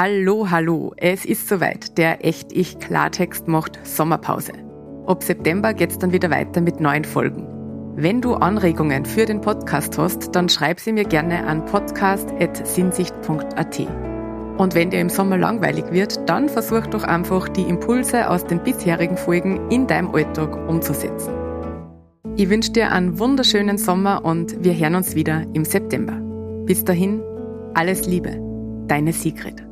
Hallo, hallo, es ist soweit. Der Echt-Ich Klartext macht Sommerpause. Ab September geht's dann wieder weiter mit neuen Folgen. Wenn du Anregungen für den Podcast hast, dann schreib sie mir gerne an podcast.sinsicht.at. Und wenn dir im Sommer langweilig wird, dann versuch doch einfach die Impulse aus den bisherigen Folgen in deinem Alltag umzusetzen. Ich wünsche dir einen wunderschönen Sommer und wir hören uns wieder im September. Bis dahin, alles Liebe, deine Sigrid.